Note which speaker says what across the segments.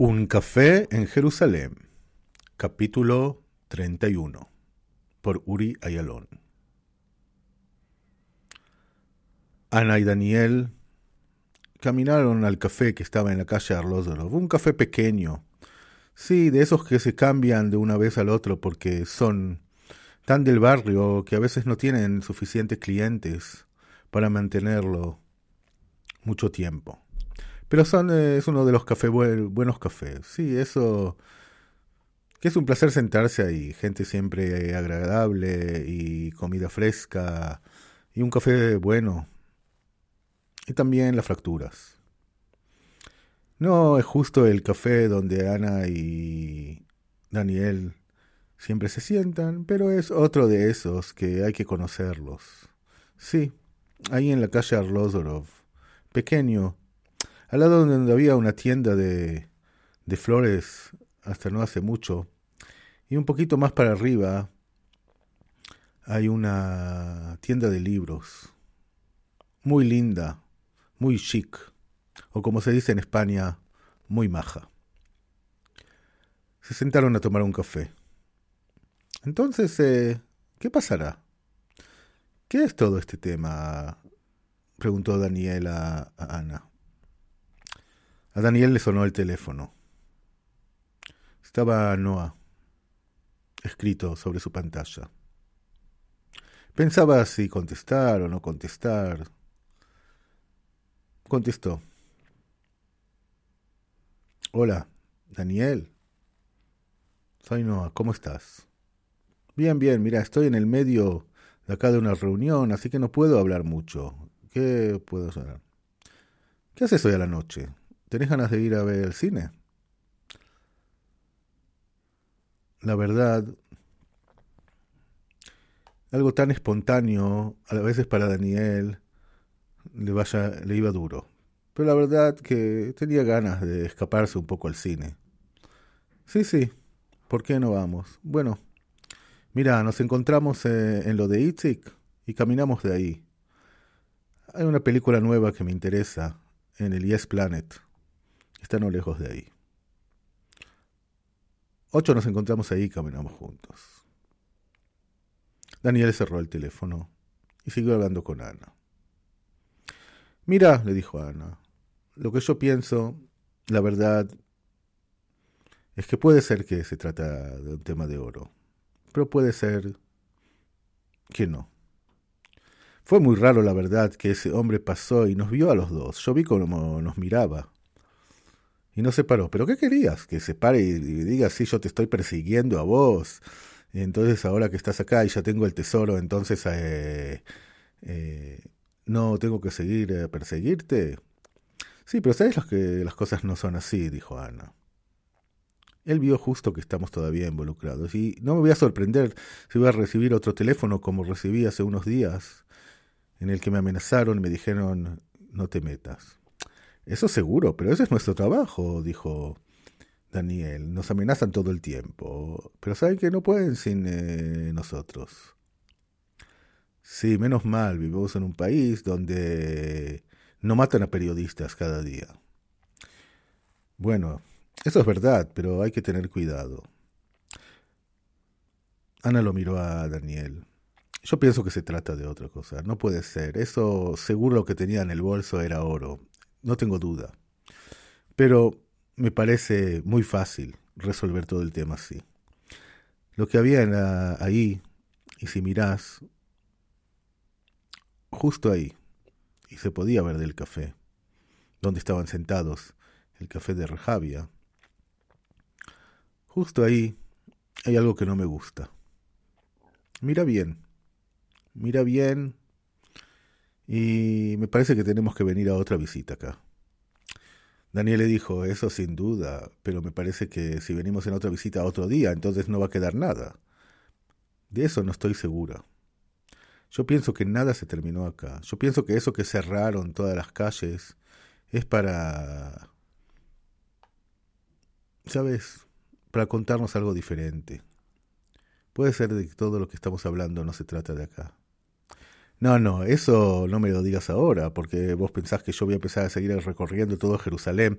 Speaker 1: Un café en Jerusalén, capítulo 31, por Uri Ayalón. Ana y Daniel caminaron al café que estaba en la calle Arlózorov, un café pequeño, sí, de esos que se cambian de una vez al otro porque son tan del barrio que a veces no tienen suficientes clientes para mantenerlo mucho tiempo. Pero son, eh, es uno de los cafés, buenos cafés. Sí, eso, que es un placer sentarse ahí. Gente siempre agradable y comida fresca y un café bueno. Y también las fracturas. No es justo el café donde Ana y Daniel siempre se sientan, pero es otro de esos que hay que conocerlos. Sí, ahí en la calle Arlozorov, pequeño, al lado donde había una tienda de, de flores hasta no hace mucho, y un poquito más para arriba hay una tienda de libros, muy linda, muy chic, o como se dice en España, muy maja. Se sentaron a tomar un café. Entonces, eh, ¿qué pasará? ¿Qué es todo este tema? preguntó Daniela a Ana. A Daniel le sonó el teléfono. Estaba Noah, escrito sobre su pantalla. Pensaba si contestar o no contestar. Contestó. Hola, Daniel. Soy Noah, ¿cómo estás? Bien, bien, mira, estoy en el medio de acá de una reunión, así que no puedo hablar mucho. ¿Qué puedo hacer? ¿Qué haces hoy a la noche? ¿Tenés ganas de ir a ver el cine? La verdad, algo tan espontáneo, a veces para Daniel, le, vaya, le iba duro. Pero la verdad que tenía ganas de escaparse un poco al cine. Sí, sí, ¿por qué no vamos? Bueno, mira, nos encontramos eh, en lo de Itzik y caminamos de ahí. Hay una película nueva que me interesa en el Yes Planet. Está no lejos de ahí. Ocho nos encontramos ahí y caminamos juntos. Daniel cerró el teléfono y siguió hablando con Ana. Mira, le dijo Ana, lo que yo pienso, la verdad, es que puede ser que se trata de un tema de oro, pero puede ser que no. Fue muy raro, la verdad, que ese hombre pasó y nos vio a los dos. Yo vi cómo nos miraba y no se paró. ¿Pero qué querías? Que se pare y, diga, sí, yo te estoy persiguiendo a vos. Y entonces ahora que estás acá y ya tengo el tesoro, entonces eh, eh, no tengo que seguir eh, perseguirte. Sí, pero sabes que las cosas no son así, dijo Ana. Él vio justo que estamos todavía involucrados y no me voy a sorprender si voy a recibir otro teléfono como recibí hace unos días, en el que me amenazaron y me dijeron no te metas. Eso seguro, pero ese es nuestro trabajo, dijo Daniel. Nos amenazan todo el tiempo, pero saben que no pueden sin eh, nosotros. Sí, menos mal, vivimos en un país donde no matan a periodistas cada día. Bueno, eso es verdad, pero hay que tener cuidado. Ana lo miró a Daniel. Yo pienso que se trata de otra cosa. No puede ser. Eso seguro lo que tenía en el bolso era oro no tengo duda. Pero me parece muy fácil resolver todo el tema así. Lo que había ahí, y si mirás, justo ahí, y se podía ver del café, donde estaban sentados, el café de Rejavia, justo ahí hay algo que no me gusta. Mira bien, mira bien y me parece que tenemos que venir a otra visita acá. Daniel le dijo, eso sin duda, pero me parece que si venimos en otra visita otro día, entonces no va a quedar nada. De eso no estoy segura. Yo pienso que nada se terminó acá. Yo pienso que eso que cerraron todas las calles es para... ¿Sabes? Para contarnos algo diferente. Puede ser de que todo lo que estamos hablando no se trata de acá. No, no, eso no me lo digas ahora, porque vos pensás que yo voy a empezar a seguir recorriendo todo Jerusalén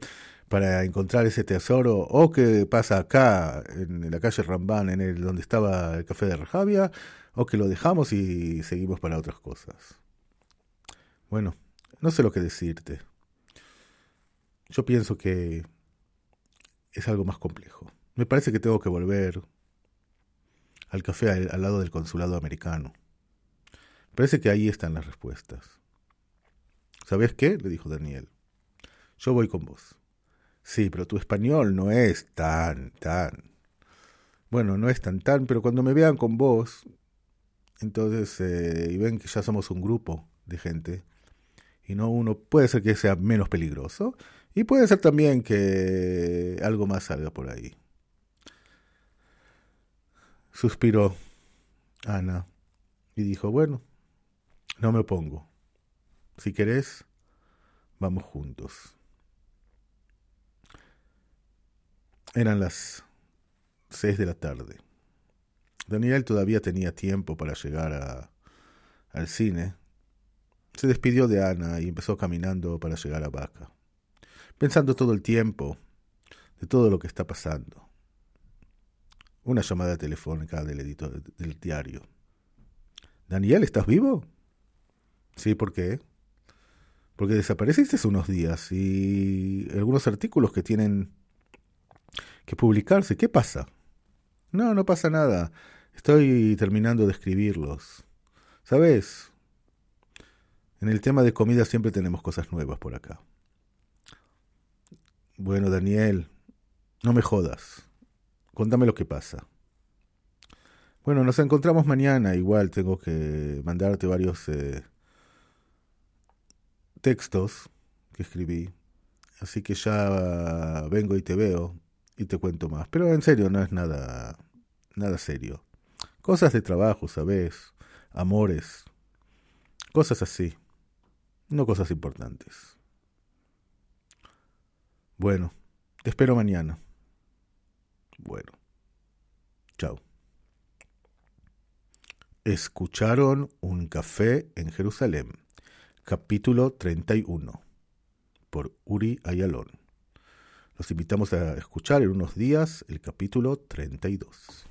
Speaker 1: para encontrar ese tesoro, o que pasa acá, en la calle Rambán, en el donde estaba el café de Rajavia, o que lo dejamos y seguimos para otras cosas. Bueno, no sé lo que decirte. Yo pienso que es algo más complejo. Me parece que tengo que volver al café al, lado del consulado americano. Parece que ahí están las respuestas. ¿Sabes qué? le dijo Daniel. Yo voy con vos. Sí, pero tu español no es tan, tan. Bueno, no es tan, tan, pero cuando me vean con vos, entonces, eh, y ven que ya somos un grupo de gente, y no uno, puede ser que sea menos peligroso, y puede ser también que algo más salga por ahí. Suspiró Ana y dijo, bueno, no me opongo. Si querés, vamos juntos. Eran las seis de la tarde. Daniel todavía tenía tiempo para llegar a, al cine. Se despidió de Ana y empezó caminando para llegar a Vaca pensando todo el tiempo de todo lo que está pasando. Una llamada telefónica del editor del diario. Daniel, ¿estás vivo? Sí, ¿por qué? Porque desapareciste hace unos días y algunos artículos que tienen que publicarse. ¿Qué pasa? No, no pasa nada. Estoy terminando de escribirlos. ¿Sabes? En el tema de comida siempre tenemos cosas nuevas por acá. Bueno, Daniel, no me jodas. Contame lo que pasa. Bueno, nos encontramos mañana. Igual tengo que mandarte varios eh, textos que escribí. Así que ya vengo y te veo y te cuento más. Pero en serio, no es nada, nada serio. Cosas de trabajo, ¿sabes? Amores. Cosas así. No cosas importantes. Bueno, te espero mañana. Bueno, chao. Escucharon Un café en Jerusalén, capítulo 31, por Uri Ayalón. Los invitamos a escuchar en unos días el capítulo 32.